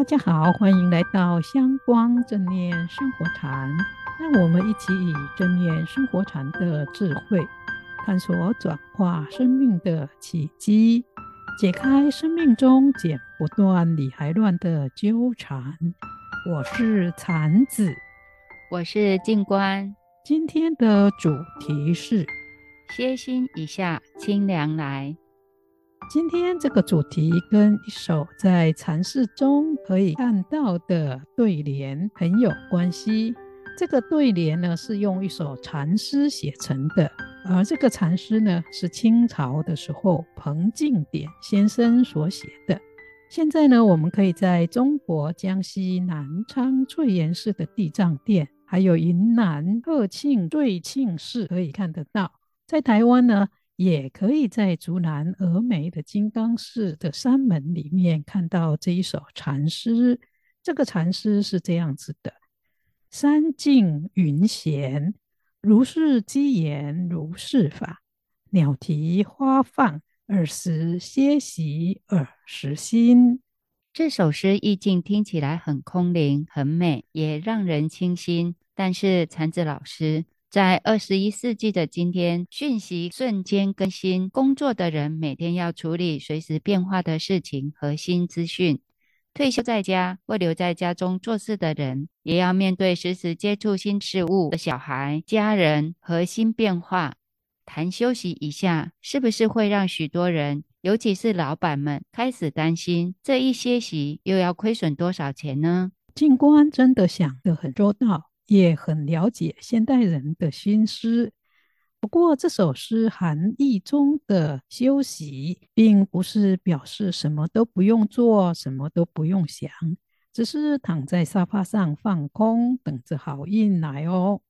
大家好，欢迎来到香光正念生活禅。让我们一起以正念生活禅的智慧，探索转化生命的契机，解开生命中剪不断理还乱的纠缠。我是禅子，我是静观。今天的主题是歇心一下，清凉来。今天这个主题跟一首在禅释中可以看到的对联很有关系。这个对联呢是用一首禅诗写成的，而这个禅诗呢是清朝的时候彭敬典先生所写的。现在呢，我们可以在中国江西南昌翠岩寺的地藏殿，还有云南鹤庆瑞庆寺可以看得到。在台湾呢，也可以在竹南峨眉的金刚寺的山门里面看到这一首禅诗。这个禅诗是这样子的：山静云闲，如是机言，如是法；鸟啼花放，耳时歇息，耳时心。这首诗意境听起来很空灵、很美，也让人清心。但是禅子老师。在二十一世纪的今天，讯息瞬间更新，工作的人每天要处理随时变化的事情和新资讯；退休在家或留在家中做事的人，也要面对时时接触新事物的小孩、家人和新变化。谈休息一下，是不是会让许多人，尤其是老板们开始担心，这一歇息又要亏损多少钱呢？静观真的想得很周到。也很了解现代人的心思，不过这首诗含义中的休息，并不是表示什么都不用做，什么都不用想，只是躺在沙发上放空，等着好运来哦。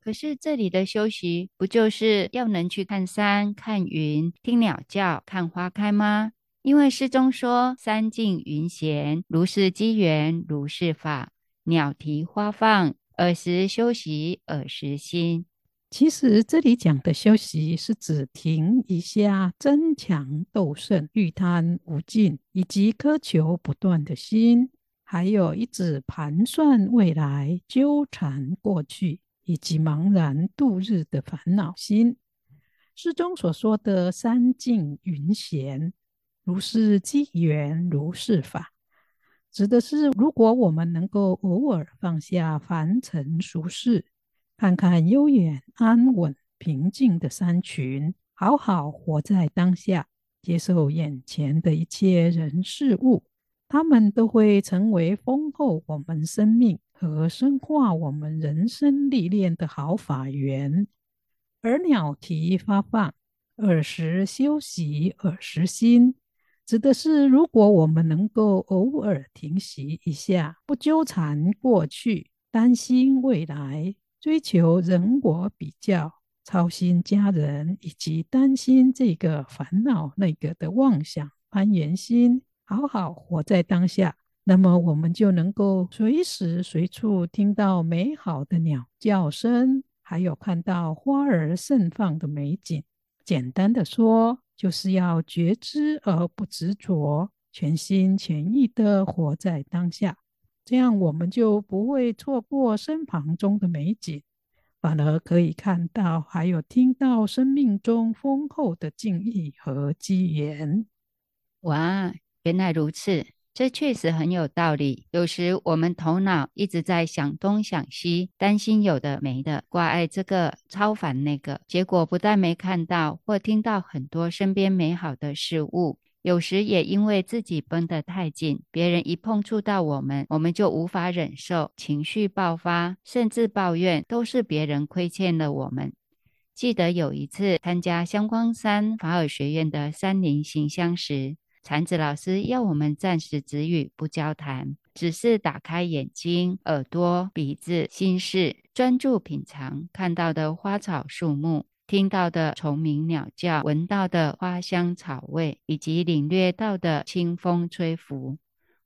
可是这里的休息，不就是要能去看山、看云、听鸟叫、看花开吗？因为诗中说：“山静云闲，如是机缘，如是法；鸟啼花放。”尔时休息，尔时心。其实这里讲的休息，是指停一下争强斗胜、欲贪无尽以及苛求不断的心，还有一直盘算未来、纠缠过去以及茫然度日的烦恼心。诗中所说的“山静云闲，如是机缘，如是法”。指的是，如果我们能够偶尔放下凡尘俗事，看看悠远、安稳、平静的山群，好好活在当下，接受眼前的一切人事物，他们都会成为丰厚我们生命和深化我们人生历练的好法缘。而鸟啼发放，尔时休息，尔时心。指的是，如果我们能够偶尔停息一下，不纠缠过去，担心未来，追求人我比较，操心家人，以及担心这个烦恼那个的妄想攀缘心，好好活在当下，那么我们就能够随时随处听到美好的鸟叫声，还有看到花儿盛放的美景。简单的说，就是要觉知而不执着，全心全意的活在当下，这样我们就不会错过身旁中的美景，反而可以看到还有听到生命中丰厚的敬意和机缘。哇，原来如此。这确实很有道理。有时我们头脑一直在想东想西，担心有的没的，挂碍这个，超烦那个，结果不但没看到或听到很多身边美好的事物，有时也因为自己绷得太紧，别人一碰触到我们，我们就无法忍受，情绪爆发，甚至抱怨都是别人亏欠了我们。记得有一次参加香光山法尔学院的山林行香时，禅子老师要我们暂时止语，不交谈，只是打开眼睛、耳朵、鼻子、心事，专注品尝看到的花草树木，听到的虫鸣鸟叫，闻到的花香草味，以及领略到的清风吹拂。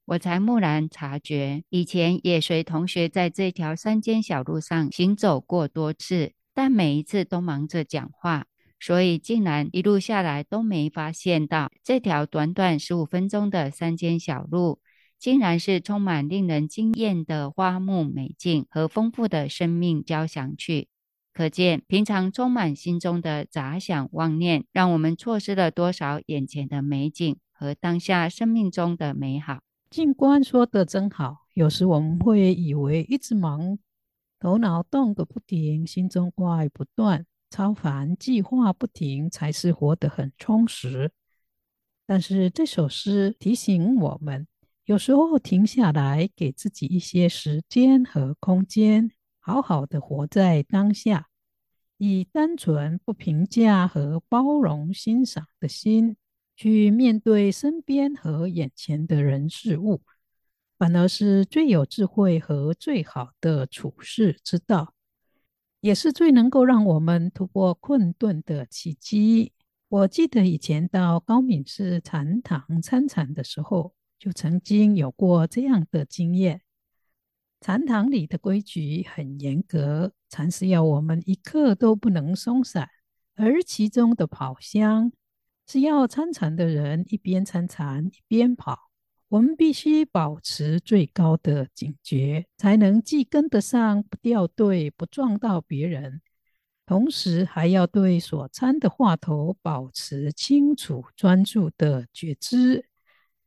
我才蓦然察觉，以前也随同学在这条山间小路上行走过多次，但每一次都忙着讲话。所以竟然一路下来都没发现到这条短短十五分钟的山间小路，竟然是充满令人惊艳的花木美景和丰富的生命交响曲。可见，平常充满心中的杂想妄念，让我们错失了多少眼前的美景和当下生命中的美好。静观说得真好。有时我们会以为一直忙，头脑动个不停，心中挂碍不断，超凡计划不停，才是活得很充实。但是这首诗提醒我们，有时候停下来，给自己一些时间和空间，好好的活在当下。以单纯不评价和包容欣赏的心去面对身边和眼前的人事物，反而是最有智慧和最好的处世之道，也是最能够让我们突破困顿的契机。我记得以前到高敏寺禅堂参禅的时候，就曾经有过这样的经验。禅堂里的规矩很严格，禅师要我们一刻都不能松散，而其中的跑香是要参禅的人一边参禅一边跑，我们必须保持最高的警觉，才能既跟得上，不掉队，不撞到别人，同时还要对所参的话头保持清楚专注的觉知。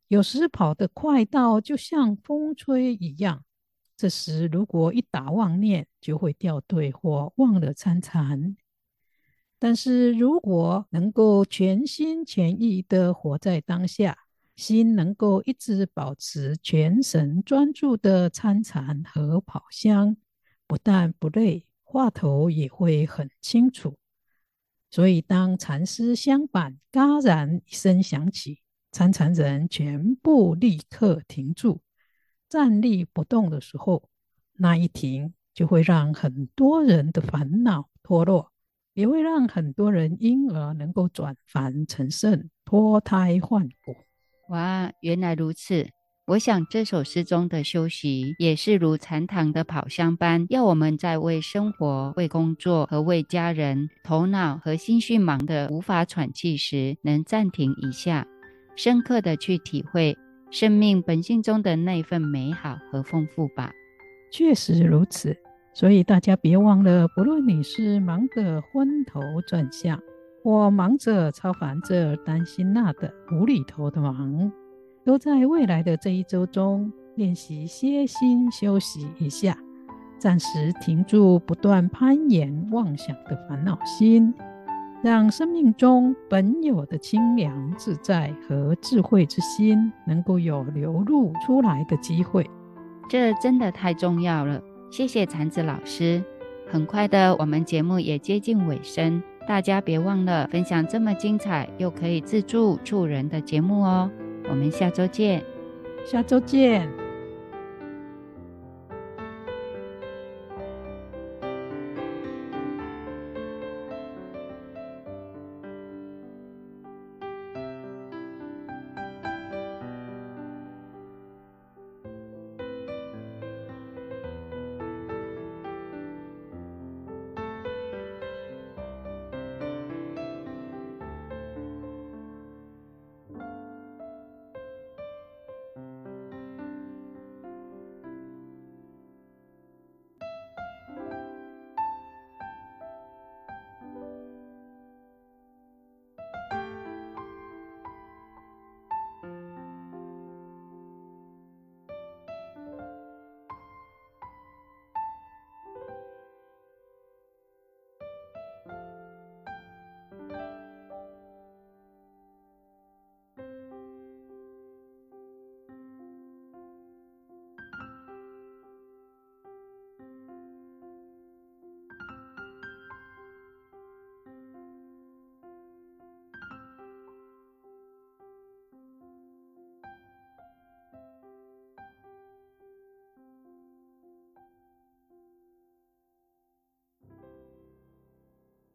有时跑得快到就像风吹一样。这时，如果一打妄念，就会掉队或忘了参禅。但是如果能够全心全意地活在当下，心能够一直保持全神专注的参禅和跑香，不但不累，话头也会很清楚。所以，当禅师香板嘎然一声响起，参禅人全部立刻停住。站立不动的时候，那一停就会让很多人的烦恼脱落，也会让很多人因而能够转凡成圣、脱胎换骨。哇，原来如此！我想这首诗中的休息，也是如禅堂的跑香般，要我们在为生活、为工作和为家人，头脑和心绪忙得无法喘气时，能暂停一下，深刻的去体会。生命本性中的那份美好和丰富吧，确实如此。所以大家别忘了，不论你是忙得昏头转向，我忙着超凡这担心那的无厘头的忙，都在未来的这一周中练习歇心休息一下，暂时停住不断攀岩妄想的烦恼心。让生命中本有的清凉自在和智慧之心能够有流露出来的机会，这真的太重要了。谢谢禅子老师。很快的，我们节目也接近尾声，大家别忘了分享这么精彩又可以自助助人的节目哦。我们下周见，下周见。